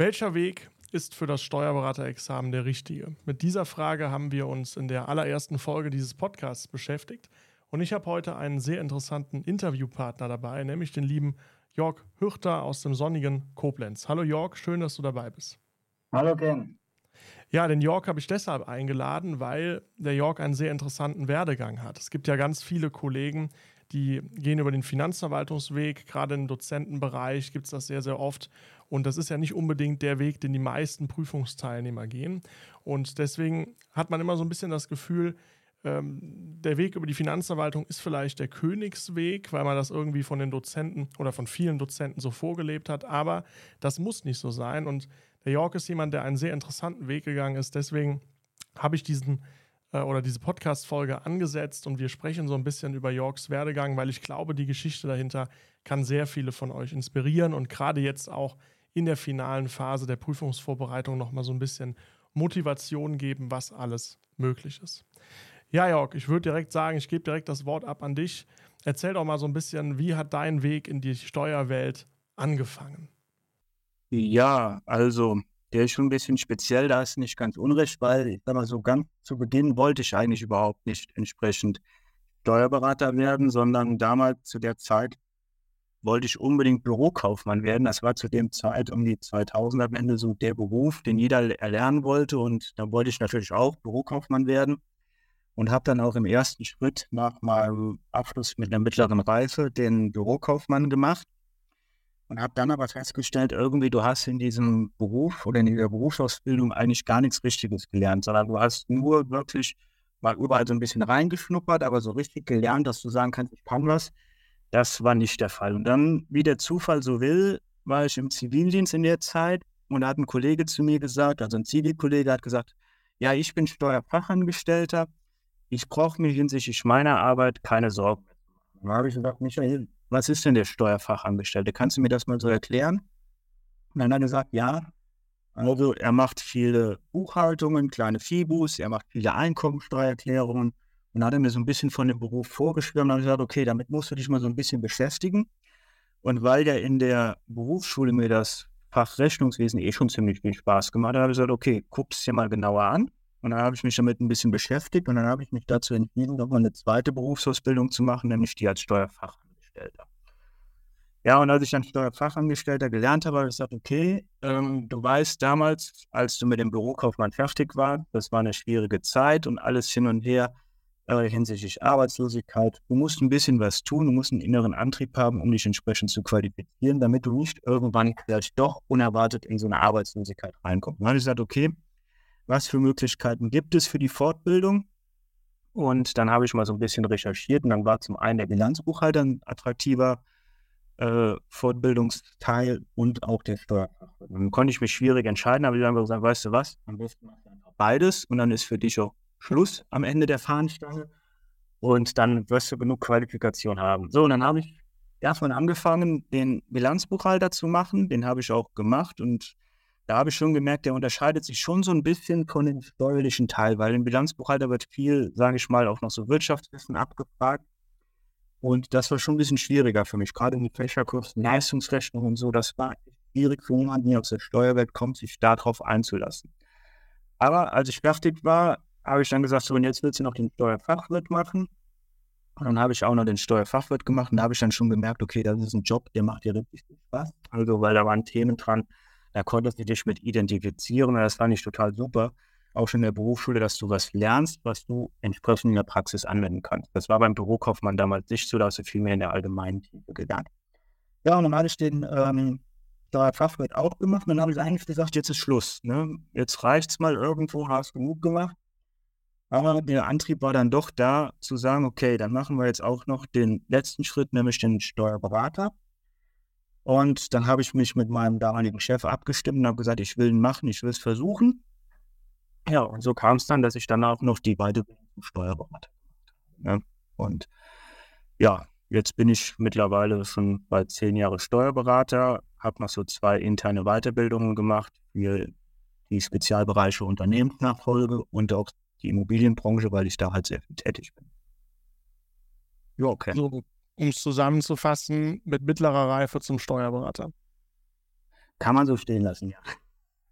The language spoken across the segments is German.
Welcher Weg ist für das Steuerberaterexamen der richtige? Mit dieser Frage haben wir uns in der allerersten Folge dieses Podcasts beschäftigt. Und ich habe heute einen sehr interessanten Interviewpartner dabei, nämlich den lieben Jörg Hürter aus dem sonnigen Koblenz. Hallo Jörg, schön, dass du dabei bist. Hallo Ken. Ja, den Jörg habe ich deshalb eingeladen, weil der Jörg einen sehr interessanten Werdegang hat. Es gibt ja ganz viele Kollegen, die gehen über den Finanzverwaltungsweg. Gerade im Dozentenbereich gibt es das sehr, sehr oft. Und das ist ja nicht unbedingt der Weg, den die meisten Prüfungsteilnehmer gehen. Und deswegen hat man immer so ein bisschen das Gefühl, ähm, der Weg über die Finanzverwaltung ist vielleicht der Königsweg, weil man das irgendwie von den Dozenten oder von vielen Dozenten so vorgelebt hat. Aber das muss nicht so sein. Und der York ist jemand, der einen sehr interessanten Weg gegangen ist. Deswegen habe ich diesen äh, oder diese Podcast-Folge angesetzt und wir sprechen so ein bisschen über Yorks Werdegang, weil ich glaube, die Geschichte dahinter kann sehr viele von euch inspirieren und gerade jetzt auch in der finalen Phase der Prüfungsvorbereitung nochmal so ein bisschen Motivation geben, was alles möglich ist. Ja, Jörg, ich würde direkt sagen, ich gebe direkt das Wort ab an dich. Erzähl doch mal so ein bisschen, wie hat dein Weg in die Steuerwelt angefangen? Ja, also der ist schon ein bisschen speziell, da ist nicht ganz unrecht, weil ich sag mal so ganz zu Beginn wollte ich eigentlich überhaupt nicht entsprechend Steuerberater werden, sondern damals zu der Zeit wollte ich unbedingt Bürokaufmann werden. Das war zu dem Zeit um die 2000er Wende so der Beruf, den jeder erlernen wollte und da wollte ich natürlich auch Bürokaufmann werden und habe dann auch im ersten Schritt nach meinem Abschluss mit einer mittleren Reife den Bürokaufmann gemacht und habe dann aber festgestellt, irgendwie du hast in diesem Beruf oder in dieser Berufsausbildung eigentlich gar nichts Richtiges gelernt, sondern du hast nur wirklich mal überall so ein bisschen reingeschnuppert, aber so richtig gelernt, dass du sagen kannst, ich kann was, das war nicht der Fall. Und dann, wie der Zufall so will, war ich im Zivildienst in der Zeit und da hat ein Kollege zu mir gesagt, also ein Zivilkollege hat gesagt, ja, ich bin Steuerfachangestellter, ich brauche mir hinsichtlich meiner Arbeit keine Sorgen. Dann habe ich gesagt, Michael, was ist denn der Steuerfachangestellte? Kannst du mir das mal so erklären? Und dann hat er gesagt, ja, also er macht viele Buchhaltungen, kleine Fibus, er macht viele Einkommensteuererklärungen und hat er mir so ein bisschen von dem Beruf vorgeschrieben und habe gesagt, okay, damit musst du dich mal so ein bisschen beschäftigen. Und weil ja in der Berufsschule mir das Fach Rechnungswesen eh schon ziemlich viel Spaß gemacht hat, habe ich gesagt, okay, guck es dir mal genauer an. Und dann habe ich mich damit ein bisschen beschäftigt und dann habe ich mich dazu entschieden, nochmal eine zweite Berufsausbildung zu machen, nämlich die als Steuerfachangestellter. Ja, und als ich dann Steuerfachangestellter gelernt habe, habe ich gesagt, okay, ähm, du weißt damals, als du mit dem Bürokaufmann fertig warst, das war eine schwierige Zeit und alles hin und her äh, hinsichtlich Arbeitslosigkeit. Du musst ein bisschen was tun, du musst einen inneren Antrieb haben, um dich entsprechend zu qualifizieren, damit du nicht irgendwann vielleicht doch unerwartet in so eine Arbeitslosigkeit reinkommst. Dann habe ich gesagt, okay, was für Möglichkeiten gibt es für die Fortbildung. Und dann habe ich mal so ein bisschen recherchiert und dann war zum einen der Bilanzbuchhalter ein attraktiver äh, Fortbildungsteil und auch der Steuerfachwirt. Dann konnte ich mich schwierig entscheiden, aber ich habe gesagt, weißt du was, am besten machst du einfach beides und dann ist für dich auch Schluss am Ende der Fahnenstange und dann wirst du genug Qualifikation haben. So, und dann habe ich davon angefangen, den Bilanzbuchhalter zu machen. Den habe ich auch gemacht und da habe ich schon gemerkt, der unterscheidet sich schon so ein bisschen von dem steuerlichen Teil, weil im Bilanzbuchhalter wird viel, sage ich mal, auch noch so Wirtschaftswissen abgefragt. Und das war schon ein bisschen schwieriger für mich, gerade in die Fächerkurs, Leistungsrechnung und so. Das war schwierig für jemanden, der aus der Steuerwelt kommt, sich darauf einzulassen. Aber als ich fertig war, habe ich dann gesagt, so, und jetzt willst du noch den Steuerfachwirt machen. Und dann habe ich auch noch den Steuerfachwirt gemacht und da habe ich dann schon gemerkt, okay, das ist ein Job, der macht dir richtig Spaß. Also, weil da waren Themen dran, da konntest du dich mit identifizieren und das fand ich total super. Auch schon in der Berufsschule, dass du was lernst, was du entsprechend in der Praxis anwenden kannst. Das war beim Bürokaufmann damals nicht so, da hast du viel mehr in der allgemeinen Tiefe gelernt. Ja, und dann hatte ich den ähm, Fachwirt auch gemacht und dann habe ich eigentlich gesagt, jetzt ist Schluss. Ne? Jetzt es mal irgendwo, hast genug gemacht. Aber der Antrieb war dann doch da, zu sagen, okay, dann machen wir jetzt auch noch den letzten Schritt, nämlich den Steuerberater. Und dann habe ich mich mit meinem damaligen Chef abgestimmt und habe gesagt, ich will ihn machen, ich will es versuchen. Ja, und so kam es dann, dass ich danach noch die Weiterbildung Steuerberater gemacht habe. Und ja, jetzt bin ich mittlerweile schon bald zehn Jahre Steuerberater, habe noch so zwei interne Weiterbildungen gemacht für die Spezialbereiche Unternehmensnachfolge und auch die Immobilienbranche, weil ich da halt sehr viel tätig bin. Ja, okay. So, um es zusammenzufassen, mit mittlerer Reife zum Steuerberater. Kann man so stehen lassen, ja.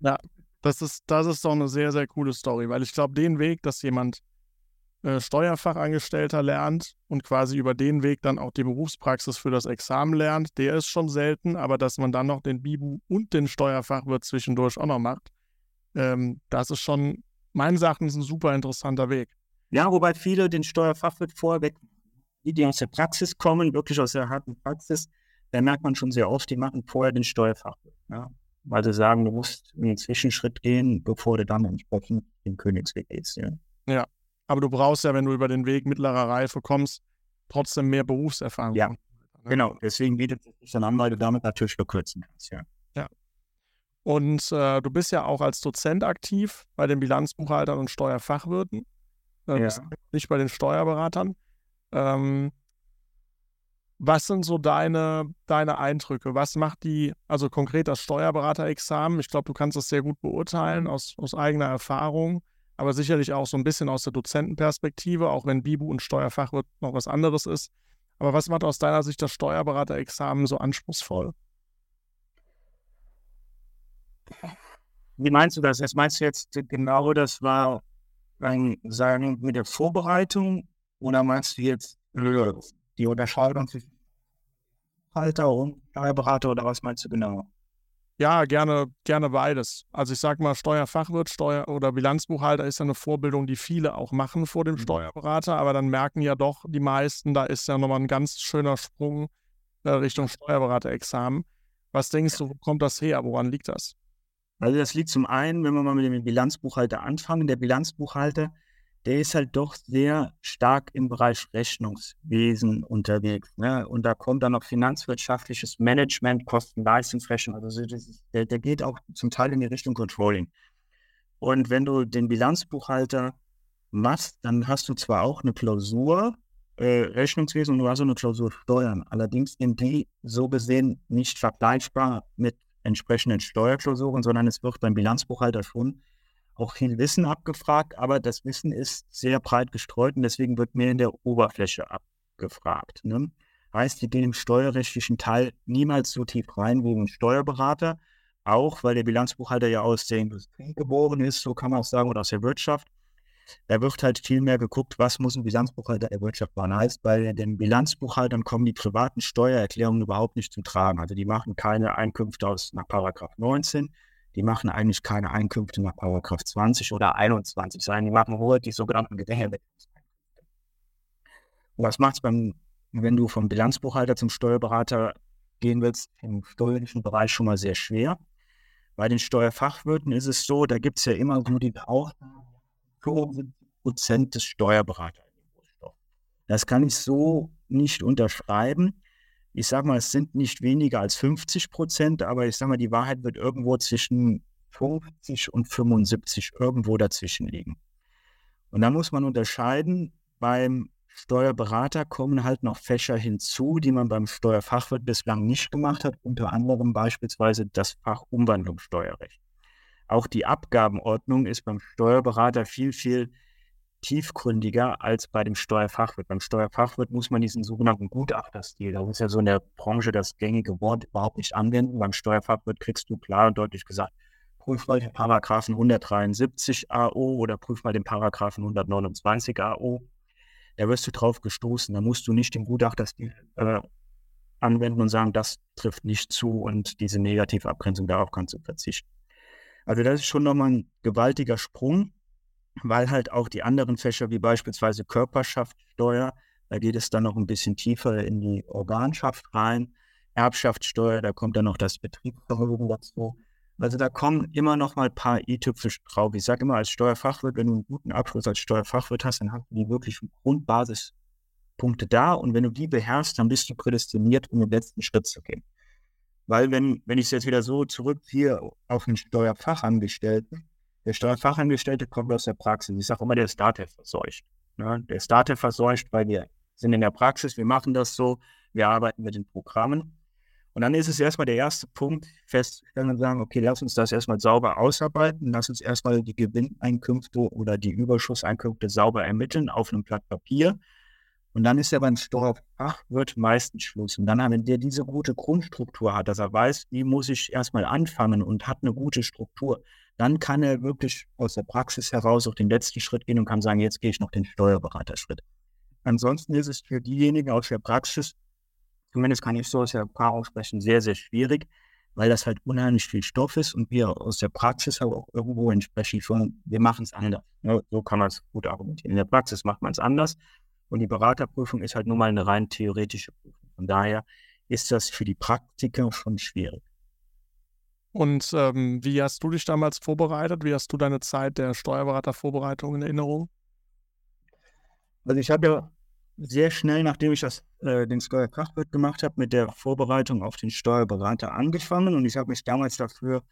Ja, das ist, das ist doch eine sehr, sehr coole Story, weil ich glaube, den Weg, dass jemand äh, Steuerfachangestellter lernt und quasi über den Weg dann auch die Berufspraxis für das Examen lernt, der ist schon selten, aber dass man dann noch den Bibu und den Steuerfachwirt zwischendurch auch noch macht, ähm, das ist schon meines Erachtens ein super interessanter Weg. Ja, wobei viele den Steuerfachwirt vorweg, die, die aus der Praxis kommen, wirklich aus der harten Praxis, da merkt man schon sehr oft, die machen vorher den Steuerfachwirt. Ja? Weil sie sagen, du musst einen Zwischenschritt gehen, bevor du dann entsprechend den Königsweg gehst. Ja. ja, aber du brauchst ja, wenn du über den Weg mittlerer Reife kommst, trotzdem mehr Berufserfahrung. Ja, genau. Deswegen bietet es sich dann an, weil du damit natürlich verkürzen kannst. Ja. ja. Und äh, du bist ja auch als Dozent aktiv bei den Bilanzbuchhaltern und Steuerfachwirten. Äh, ja. Nicht bei den Steuerberatern. Ähm, was sind so deine, deine Eindrücke? Was macht die, also konkret das Steuerberaterexamen? Ich glaube, du kannst das sehr gut beurteilen aus, aus eigener Erfahrung, aber sicherlich auch so ein bisschen aus der Dozentenperspektive, auch wenn Bibu und Steuerfachwirt noch was anderes ist. Aber was macht aus deiner Sicht das Steuerberaterexamen so anspruchsvoll? Wie meinst du das? Jetzt meinst du jetzt genau, das war ein, sagen mit der Vorbereitung oder meinst du jetzt die Unterscheidung zwischen Halter und Steuerberater oder was meinst du genau? Ja, gerne, gerne beides. Also ich sag mal, Steuerfachwirt, Steuer- oder Bilanzbuchhalter ist ja eine Vorbildung, die viele auch machen vor dem mhm. Steuerberater, aber dann merken ja doch die meisten, da ist ja nochmal ein ganz schöner Sprung äh, Richtung Steuerberaterexamen. Was denkst du, wo kommt das her? Woran liegt das? Also das liegt zum einen, wenn wir mal mit dem Bilanzbuchhalter anfangen, der Bilanzbuchhalter der ist halt doch sehr stark im Bereich Rechnungswesen unterwegs. Ne? Und da kommt dann noch finanzwirtschaftliches Management, Kosten-Leistungsrechnung. Also der, der geht auch zum Teil in die Richtung Controlling. Und wenn du den Bilanzbuchhalter machst, dann hast du zwar auch eine Klausur äh, Rechnungswesen und du hast auch eine Klausur Steuern. Allerdings sind die so gesehen nicht vergleichbar mit entsprechenden Steuerklausuren, sondern es wird beim Bilanzbuchhalter schon auch viel Wissen abgefragt, aber das Wissen ist sehr breit gestreut und deswegen wird mehr in der Oberfläche abgefragt. Ne? Heißt, wir gehen im steuerrechtlichen Teil niemals so tief rein wie ein Steuerberater, auch weil der Bilanzbuchhalter ja aus der Industrie geboren ist, so kann man auch sagen, oder aus der Wirtschaft. Da wird halt viel mehr geguckt, was muss ein Bilanzbuchhalter der Wirtschaft machen. Heißt, bei den Bilanzbuchhaltern kommen die privaten Steuererklärungen überhaupt nicht zum Tragen. Also die machen keine Einkünfte aus nach Paragraph 19, die machen eigentlich keine Einkünfte nach Paragraph 20 oder 21, sondern die machen nur die sogenannten Gedächtniseinkünfte. was macht es wenn du vom Bilanzbuchhalter zum Steuerberater gehen willst, im steuerlichen Bereich schon mal sehr schwer. Bei den Steuerfachwirten ist es so, da gibt es ja immer nur die Ausnahme, Prozent des Steuerberaters. Das kann ich so nicht unterschreiben ich sage mal, es sind nicht weniger als 50 Prozent, aber ich sage mal, die Wahrheit wird irgendwo zwischen 50 und 75 irgendwo dazwischen liegen. Und da muss man unterscheiden, beim Steuerberater kommen halt noch Fächer hinzu, die man beim Steuerfachwirt bislang nicht gemacht hat, unter anderem beispielsweise das Fach Umwandlungssteuerrecht. Auch die Abgabenordnung ist beim Steuerberater viel, viel tiefgründiger als bei dem Steuerfachwirt. Beim Steuerfachwirt muss man diesen sogenannten Gutachterstil, das ist ja so in der Branche das gängige Wort, überhaupt nicht anwenden. Beim Steuerfachwirt kriegst du klar und deutlich gesagt, prüf mal den Paragraphen 173 AO oder prüf mal den Paragraphen 129 AO. Da wirst du drauf gestoßen. Da musst du nicht den Gutachterstil äh, anwenden und sagen, das trifft nicht zu und diese Negativabgrenzung, darauf kannst du verzichten. Also das ist schon nochmal ein gewaltiger Sprung weil halt auch die anderen Fächer wie beispielsweise Körperschaftssteuer, da geht es dann noch ein bisschen tiefer in die Organschaft rein, Erbschaftssteuer, da kommt dann noch das Betriebsvermögen dazu. Also da kommen immer noch mal ein paar i-Tüpfel drauf. Ich sage immer als Steuerfachwirt, wenn du einen guten Abschluss als Steuerfachwirt hast, dann hast du die wirklichen Grundbasispunkte da und wenn du die beherrschst, dann bist du prädestiniert, um den letzten Schritt zu gehen. Weil wenn, wenn ich es jetzt wieder so zurückziehe auf den Steuerfachangestellten, der Steuerfachangestellte kommt aus der Praxis. Ich sage immer, der ist DATEV verseucht. Ne? Der ist DATEV verseucht, weil wir sind in der Praxis, wir machen das so, wir arbeiten mit den Programmen. Und dann ist es erstmal der erste Punkt, festzustellen und sagen, okay, lass uns das erstmal sauber ausarbeiten, lass uns erstmal die Gewinneinkünfte oder die Überschusseinkünfte sauber ermitteln auf einem Blatt Papier. Und dann ist er beim Steuerfach, wird meistens Schluss. Und dann, wenn der diese gute Grundstruktur hat, dass er weiß, wie muss ich erstmal anfangen und hat eine gute Struktur, dann kann er wirklich aus der Praxis heraus auch den letzten Schritt gehen und kann sagen, jetzt gehe ich noch den Steuerberaterschritt. Ansonsten ist es für diejenigen aus der Praxis, zumindest kann ich so aus der Erfahrung sprechen, sehr, sehr schwierig, weil das halt unheimlich viel Stoff ist und wir aus der Praxis auch irgendwo entsprechend schon, wir machen es anders. Ja, so kann man es gut argumentieren. In der Praxis macht man es anders und die Beraterprüfung ist halt nur mal eine rein theoretische Prüfung. Von daher ist das für die Praktiker schon schwierig. Und ähm, wie hast du dich damals vorbereitet? Wie hast du deine Zeit der Steuerberatervorbereitung in Erinnerung? Also ich habe ja sehr schnell, nachdem ich das, äh, den Steuerfachwirt gemacht habe, mit der Vorbereitung auf den Steuerberater angefangen. Und ich habe mich damals dafür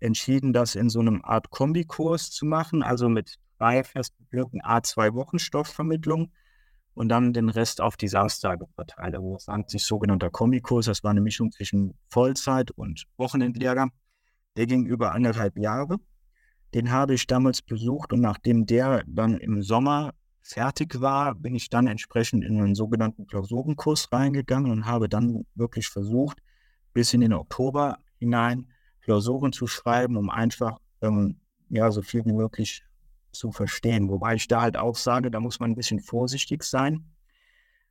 entschieden, das in so einem Art Kombikurs zu machen, also mit drei festen Blöcken A2 Wochen Stoffvermittlung und dann den Rest auf die Samstage verteilt. Also das nannte sich sogenannter Kombikurs. Das war eine Mischung zwischen Vollzeit und Wochenendlehrer. Der ging über anderthalb Jahre. Den habe ich damals besucht und nachdem der dann im Sommer fertig war, bin ich dann entsprechend in einen sogenannten Klausurenkurs reingegangen und habe dann wirklich versucht, bis in den Oktober hinein Klausuren zu schreiben, um einfach ähm, ja, so viel wie möglich zu verstehen. Wobei ich da halt auch sage, da muss man ein bisschen vorsichtig sein,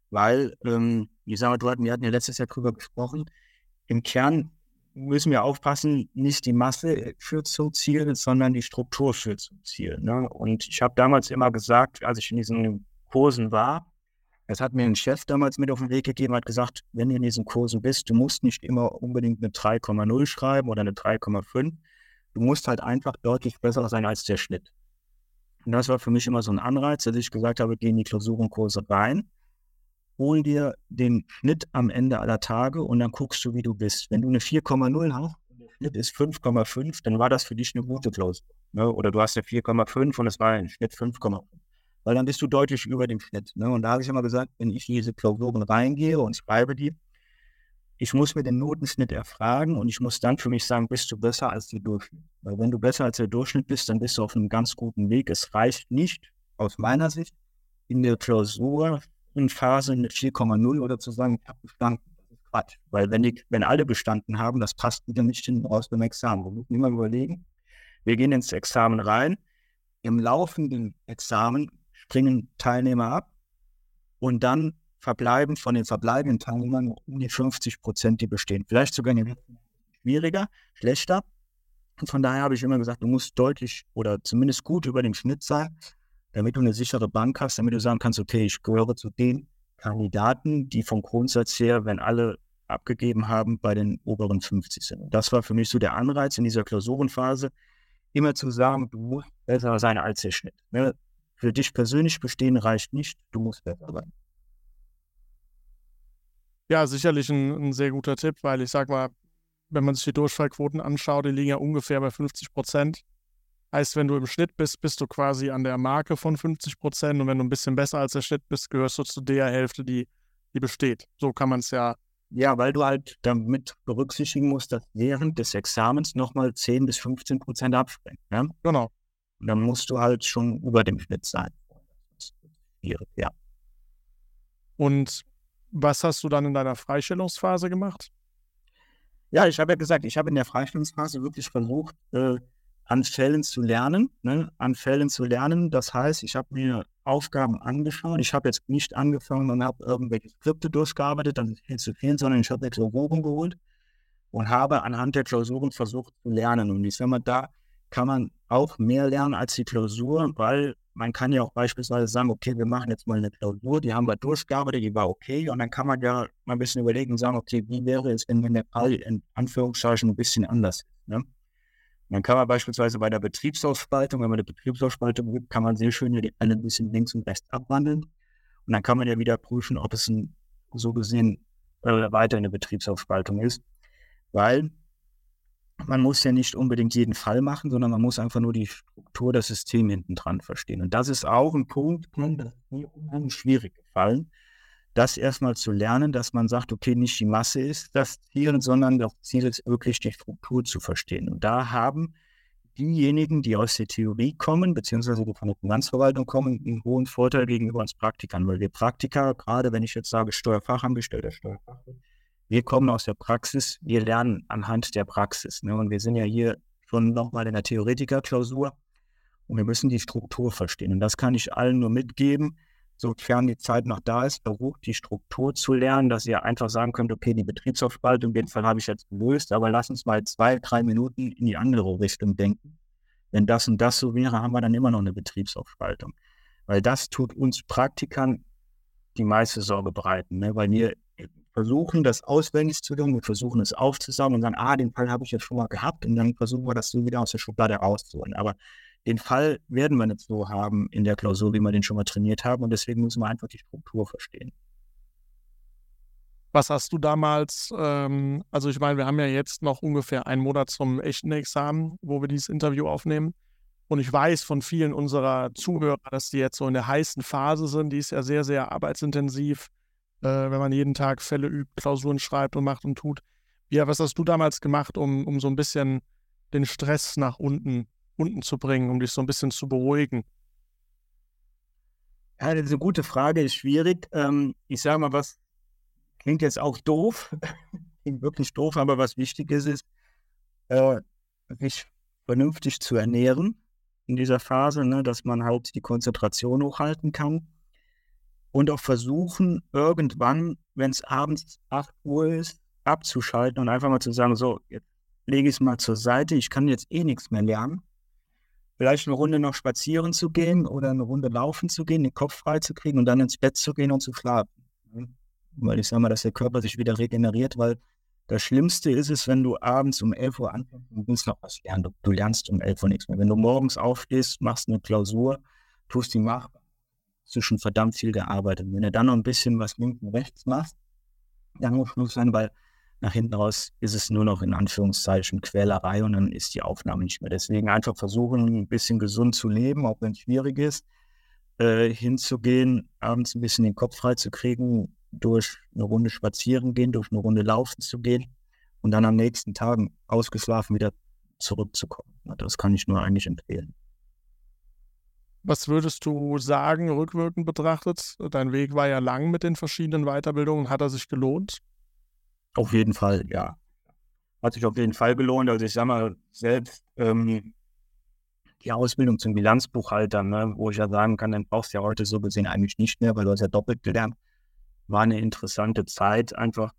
weil, ähm, wie sagen wir, wir hatten ja letztes Jahr drüber gesprochen, im Kern müssen wir aufpassen, nicht die Masse führt zum Ziel, sondern die Struktur führt zum Ziel. Ne? Und ich habe damals immer gesagt, als ich in diesen Kursen war, das hat mir ein Chef damals mit auf den Weg gegeben, hat gesagt, wenn du in diesen Kursen bist, du musst nicht immer unbedingt eine 3,0 schreiben oder eine 3,5. Du musst halt einfach deutlich besser sein als der Schnitt. Und das war für mich immer so ein Anreiz, dass ich gesagt habe, geh in die Klausurenkurse rein hol dir den Schnitt am Ende aller Tage und dann guckst du, wie du bist. Wenn du eine 4,0 hast und der Schnitt ist 5,5, dann war das für dich eine gute Klausur. Ne? Oder du hast eine 4,5 und es war ein Schnitt 5,5. Weil dann bist du deutlich über dem Schnitt. Ne? Und da habe ich immer gesagt, wenn ich in diese Klausuren reingehe und schreibe die, ich muss mir den Notenschnitt erfragen und ich muss dann für mich sagen, bist du besser als der Durchschnitt. Weil wenn du besser als der Durchschnitt bist, dann bist du auf einem ganz guten Weg. Es reicht nicht, aus meiner Sicht, in der Klausur Phase eine 4,0 oder zu sagen, ich habe bestanden. Das ist Quatsch. Weil wenn, die, wenn alle bestanden haben, das passt wieder nicht hinten raus beim Examen. Wir müssen immer überlegen, wir gehen ins Examen rein. Im laufenden Examen springen Teilnehmer ab und dann verbleiben von den verbleibenden Teilnehmern um die 50 Prozent, die bestehen. Vielleicht sogar schwieriger, schlechter. Und von daher habe ich immer gesagt, du musst deutlich oder zumindest gut über dem Schnitt sein, damit du eine sichere Bank hast, damit du sagen kannst, okay, ich gehöre zu den Kandidaten, die vom Grundsatz her, wenn alle abgegeben haben, bei den oberen 50 sind. Und das war für mich so der Anreiz in dieser Klausurenphase, immer zu sagen, du musst besser sein als der Schnitt. Ne? Für dich persönlich bestehen reicht nicht, du musst besser sein. Ja, sicherlich ein, ein sehr guter Tipp, weil ich sag mal, wenn man sich die Durchfallquoten anschaut, die liegen ja ungefähr bei 50 Prozent. Heißt, wenn du im Schnitt bist, bist du quasi an der Marke von 50 Prozent und wenn du ein bisschen besser als der Schnitt bist, gehörst du zu der Hälfte, die, die besteht. So kann man es ja. Ja, weil du halt damit berücksichtigen musst, dass während des Examens nochmal 10 bis 15 Prozent abspringen. Ja? Genau. Und dann musst du halt schon über dem Schnitt sein. Ja. Und was hast du dann in deiner Freistellungsphase gemacht? Ja, ich habe ja gesagt, ich habe in der Freistellungsphase wirklich versucht, äh, an Fällen zu lernen, ne? an Fällen zu lernen. Das heißt, ich habe mir Aufgaben angeschaut. Ich habe jetzt nicht angefangen und habe irgendwelche Skripte durchgearbeitet, dann ist viel zu viel, sondern ich habe Klausuren geholt und habe anhand der Klausuren versucht zu lernen. Und ich sage mal, da kann man auch mehr lernen als die Klausur, weil man kann ja auch beispielsweise sagen, okay, wir machen jetzt mal eine Klausur, die haben wir durchgearbeitet, die war okay. Und dann kann man ja mal ein bisschen überlegen und sagen, okay, wie wäre es, wenn der Fall in Anführungszeichen ein bisschen anders ist. Ne? Dann kann man beispielsweise bei der Betriebsausspaltung, wenn man eine Betriebsausspaltung gibt, kann man sehr schön die alle ein bisschen links und rechts abwandeln. Und dann kann man ja wieder prüfen, ob es ein, so gesehen äh, weiter eine Betriebsaufspaltung ist. Weil man muss ja nicht unbedingt jeden Fall machen, sondern man muss einfach nur die Struktur des Systems hinten dran verstehen. Und das ist auch ein Punkt, der mir unheimlich schwierig gefallen, das erstmal zu lernen, dass man sagt, okay, nicht die Masse ist das Ziel, sondern das Ziel ist wirklich die Struktur zu verstehen. Und da haben diejenigen, die aus der Theorie kommen, beziehungsweise die von der Finanzverwaltung kommen, einen hohen Vorteil gegenüber uns Praktikern, weil wir Praktiker, gerade wenn ich jetzt sage Steuerfachangestellter, Steuerfachwirt, wir kommen aus der Praxis, wir lernen anhand der Praxis. Ne? Und wir sind ja hier schon nochmal in der Theoretikerklausur und wir müssen die Struktur verstehen. Und das kann ich allen nur mitgeben, sofern die Zeit noch da ist, versucht die Struktur zu lernen, dass ihr einfach sagen könnt, okay, die Betriebsaufspaltung, den Fall habe ich jetzt gelöst, aber lass uns mal zwei, drei Minuten in die andere Richtung denken. Wenn das und das so wäre, haben wir dann immer noch eine Betriebsaufspaltung. Weil das tut uns Praktikern die meiste Sorge bereiten, ne? weil wir versuchen, das auswendig zu tun, wir versuchen es aufzusagen und sagen, ah, den Fall habe ich jetzt schon mal gehabt und dann versuchen wir das so wieder aus der Schublade rauszuholen. Aber den Fall werden wir nicht so haben in der Klausur, wie wir den schon mal trainiert haben. Und deswegen müssen wir einfach die Struktur verstehen. Was hast du damals, ähm, also ich meine, wir haben ja jetzt noch ungefähr einen Monat zum echten Examen, wo wir dieses Interview aufnehmen. Und ich weiß von vielen unserer Zuhörer, dass die jetzt so in der heißen Phase sind. Die ist ja sehr, sehr arbeitsintensiv, äh, wenn man jeden Tag Fälle übt, Klausuren schreibt und macht und tut. Ja, was hast du damals gemacht, um, um so ein bisschen den Stress nach unten unten zu bringen, um dich so ein bisschen zu beruhigen? Ja, eine gute Frage, ist schwierig. Ähm, ich sage mal, was klingt jetzt auch doof, klingt wirklich doof, aber was wichtig ist, ist, äh, sich vernünftig zu ernähren in dieser Phase, ne, dass man halt die Konzentration hochhalten kann und auch versuchen, irgendwann, wenn es abends 8 Uhr ist, abzuschalten und einfach mal zu sagen, so, jetzt lege ich es mal zur Seite, ich kann jetzt eh nichts mehr lernen vielleicht eine Runde noch spazieren zu gehen oder eine Runde laufen zu gehen, den Kopf frei zu kriegen und dann ins Bett zu gehen und zu schlafen. Weil ich sage mal, dass der Körper sich wieder regeneriert, weil das Schlimmste ist es, wenn du abends um 11 Uhr anfängst und willst noch was lernen. Du, du, lernst um 11 Uhr nichts mehr. Wenn du morgens aufstehst, machst eine Klausur, tust die mach, hast du schon verdammt viel gearbeitet. Wenn du dann noch ein bisschen was links und rechts machst, dann muss Schluss sein, weil nach hinten raus ist es nur noch in Anführungszeichen Quälerei und dann ist die Aufnahme nicht mehr. Deswegen einfach versuchen, ein bisschen gesund zu leben, auch wenn es schwierig ist, äh, hinzugehen, abends ein bisschen den Kopf frei zu kriegen, durch eine Runde spazieren gehen, durch eine Runde laufen zu gehen und dann am nächsten Tag ausgeschlafen wieder zurückzukommen. Das kann ich nur eigentlich empfehlen. Was würdest du sagen, rückwirkend betrachtet? Dein Weg war ja lang mit den verschiedenen Weiterbildungen. Hat er sich gelohnt? Auf jeden Fall, ja. Hat sich auf jeden Fall gelohnt. Also ich sage mal, selbst ähm, die Ausbildung zum Bilanzbuchhalter, ne, wo ich ja sagen kann, dann brauchst du ja heute so gesehen eigentlich nicht mehr, weil du hast ja doppelt gelernt. War eine interessante Zeit einfach,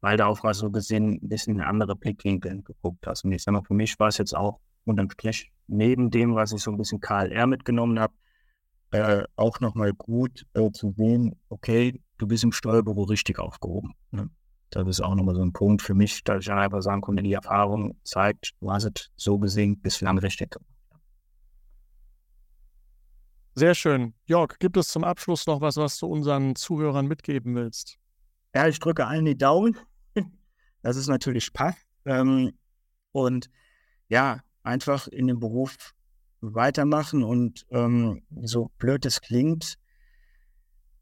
weil du auch so gesehen ein bisschen in andere Blickwinkel geguckt hast. Und ich sage mal, für mich war es jetzt auch unterm Strich neben dem, was ich so ein bisschen KLR mitgenommen habe, äh, auch nochmal gut äh, zu sehen, okay, du bist im Steuerbüro richtig aufgehoben. Ne? Das ist auch nochmal so ein Punkt für mich, dass ich einfach sagen konnte, die Erfahrung zeigt, du hast es so gesehen bislang richtig gemacht. Sehr schön. Jörg, gibt es zum Abschluss noch was, was du unseren Zuhörern mitgeben willst? Ja, ich drücke allen die Daumen. Das ist natürlich passt. Ähm, und ja, einfach in dem Beruf weitermachen und ähm, so blöd es klingt,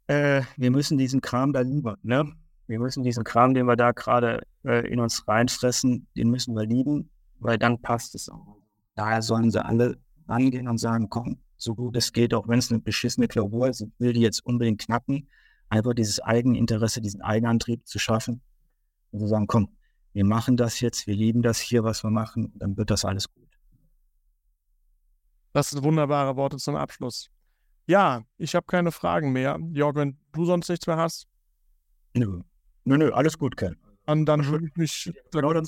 äh, wir müssen diesen Kram da lieber, ne? Wir müssen diesen Kram, den wir da gerade äh, in uns reinfressen, den müssen wir lieben, weil dann passt es auch. Daher sollen sie alle rangehen und sagen, komm, so gut es geht, auch wenn es eine beschissene Klausur ist, ich will die jetzt unbedingt knacken, einfach dieses Eigeninteresse, diesen Eigenantrieb zu schaffen und zu sagen, komm, wir machen das jetzt, wir lieben das hier, was wir machen, dann wird das alles gut. Das sind wunderbare Worte zum Abschluss. Ja, ich habe keine Fragen mehr. Jörg, wenn du sonst nichts mehr hast? Nö. Nö, nö, alles gut, Ken. Und dann würde ich mich. Genau, dann,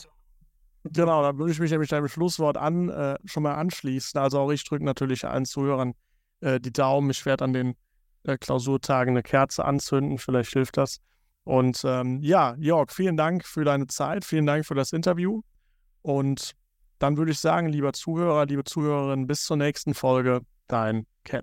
genau, dann würde ich mich nämlich deinem Schlusswort an, äh, schon mal anschließen. Also auch ich drücke natürlich allen Zuhörern äh, die Daumen. Ich werde an den äh, Klausurtagen eine Kerze anzünden. Vielleicht hilft das. Und ähm, ja, Jörg, vielen Dank für deine Zeit. Vielen Dank für das Interview. Und dann würde ich sagen, lieber Zuhörer, liebe Zuhörerinnen, bis zur nächsten Folge, dein Ken.